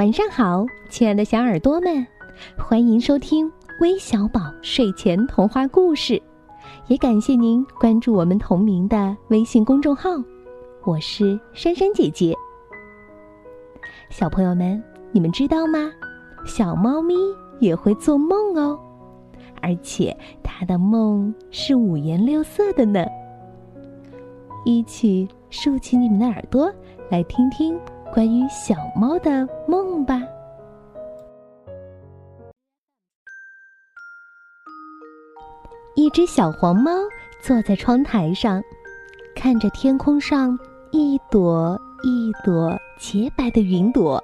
晚上好，亲爱的小耳朵们，欢迎收听微小宝睡前童话故事，也感谢您关注我们同名的微信公众号。我是珊珊姐姐。小朋友们，你们知道吗？小猫咪也会做梦哦，而且它的梦是五颜六色的呢。一起竖起你们的耳朵，来听听关于小猫的梦吧。一只小黄猫坐在窗台上，看着天空上一朵一朵洁白的云朵。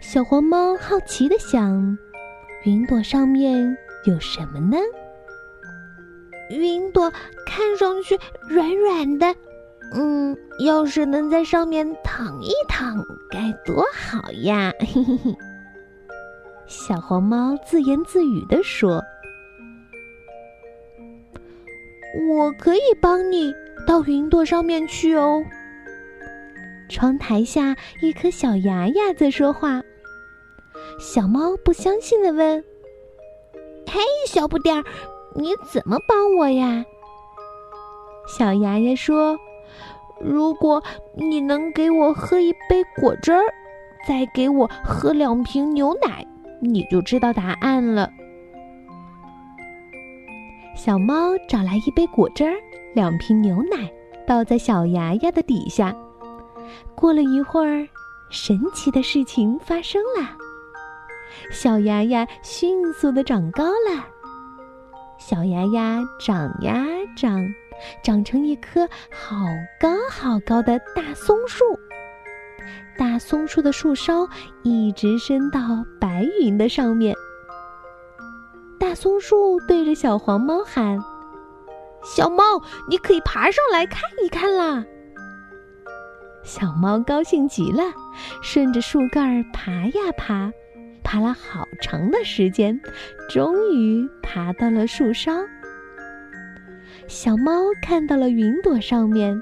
小黄猫好奇的想：云朵上面有什么呢？云朵看上去软软的，嗯，要是能在上面躺一躺，该多好呀！嘿嘿嘿。小黄猫自言自语地说：“我可以帮你到云朵上面去哦。”窗台下，一颗小芽芽在说话。小猫不相信的问：“嘿，小不点儿。”你怎么帮我呀？小牙牙说：“如果你能给我喝一杯果汁儿，再给我喝两瓶牛奶，你就知道答案了。”小猫找来一杯果汁儿，两瓶牛奶，倒在小牙牙的底下。过了一会儿，神奇的事情发生了，小牙牙迅速的长高了。小芽芽长呀长，长成一棵好高好高的大松树。大松树的树梢一直伸到白云的上面。大松树对着小黄猫喊：“小猫，你可以爬上来看一看啦！”小猫高兴极了，顺着树干爬呀爬。爬了好长的时间，终于爬到了树梢。小猫看到了云朵上面，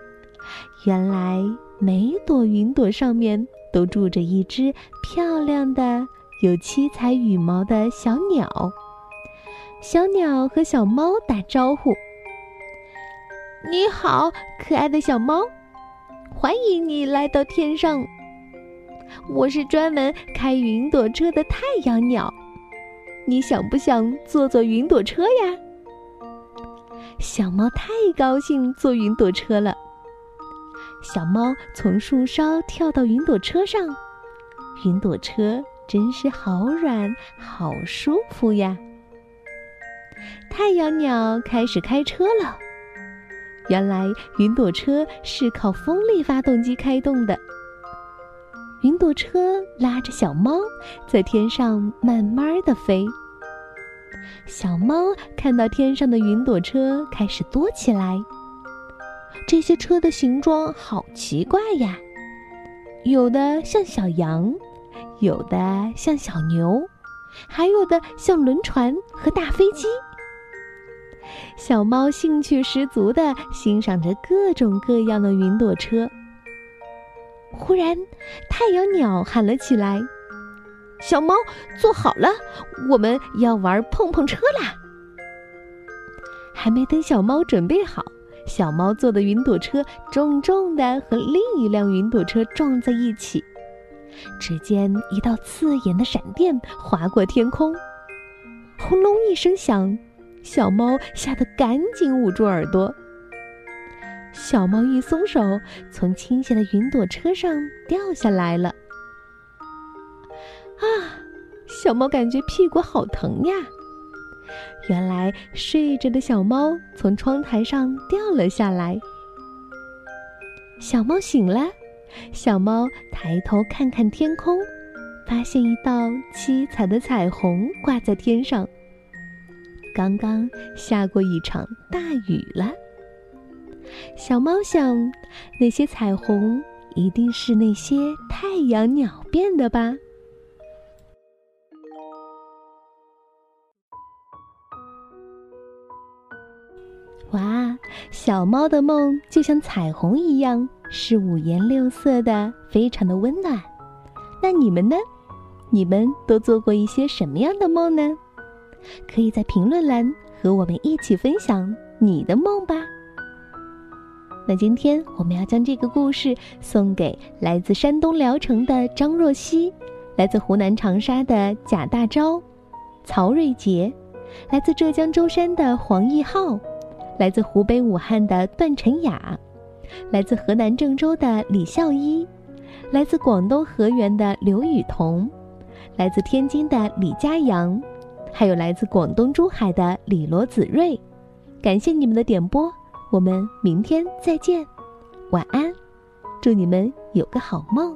原来每朵云朵上面都住着一只漂亮的、有七彩羽毛的小鸟。小鸟和小猫打招呼：“你好，可爱的小猫，欢迎你来到天上。”我是专门开云朵车的太阳鸟，你想不想坐坐云朵车呀？小猫太高兴坐云朵车了。小猫从树梢跳到云朵车上，云朵车真是好软，好舒服呀。太阳鸟开始开车了。原来云朵车是靠风力发动机开动的。云朵车拉着小猫在天上慢慢的飞。小猫看到天上的云朵车开始多起来。这些车的形状好奇怪呀，有的像小羊，有的像小牛，还有的像轮船和大飞机。小猫兴趣十足的欣赏着各种各样的云朵车。忽然，太阳鸟喊了起来：“小猫，坐好了，我们要玩碰碰车啦！”还没等小猫准备好，小猫坐的云朵车重重的和另一辆云朵车撞在一起。只见一道刺眼的闪电划过天空，轰隆一声响，小猫吓得赶紧捂住耳朵。小猫一松手，从倾斜的云朵车上掉下来了。啊！小猫感觉屁股好疼呀。原来睡着的小猫从窗台上掉了下来。小猫醒了，小猫抬头看看天空，发现一道七彩的彩虹挂在天上。刚刚下过一场大雨了。小猫想，那些彩虹一定是那些太阳鸟变的吧？哇，小猫的梦就像彩虹一样，是五颜六色的，非常的温暖。那你们呢？你们都做过一些什么样的梦呢？可以在评论栏和我们一起分享你的梦吧。那今天我们要将这个故事送给来自山东聊城的张若曦，来自湖南长沙的贾大钊、曹瑞杰，来自浙江舟山的黄奕浩，来自湖北武汉的段晨雅，来自河南郑州的李孝一，来自广东河源的刘雨桐，来自天津的李佳阳，还有来自广东珠海的李罗子睿，感谢你们的点播。我们明天再见，晚安，祝你们有个好梦。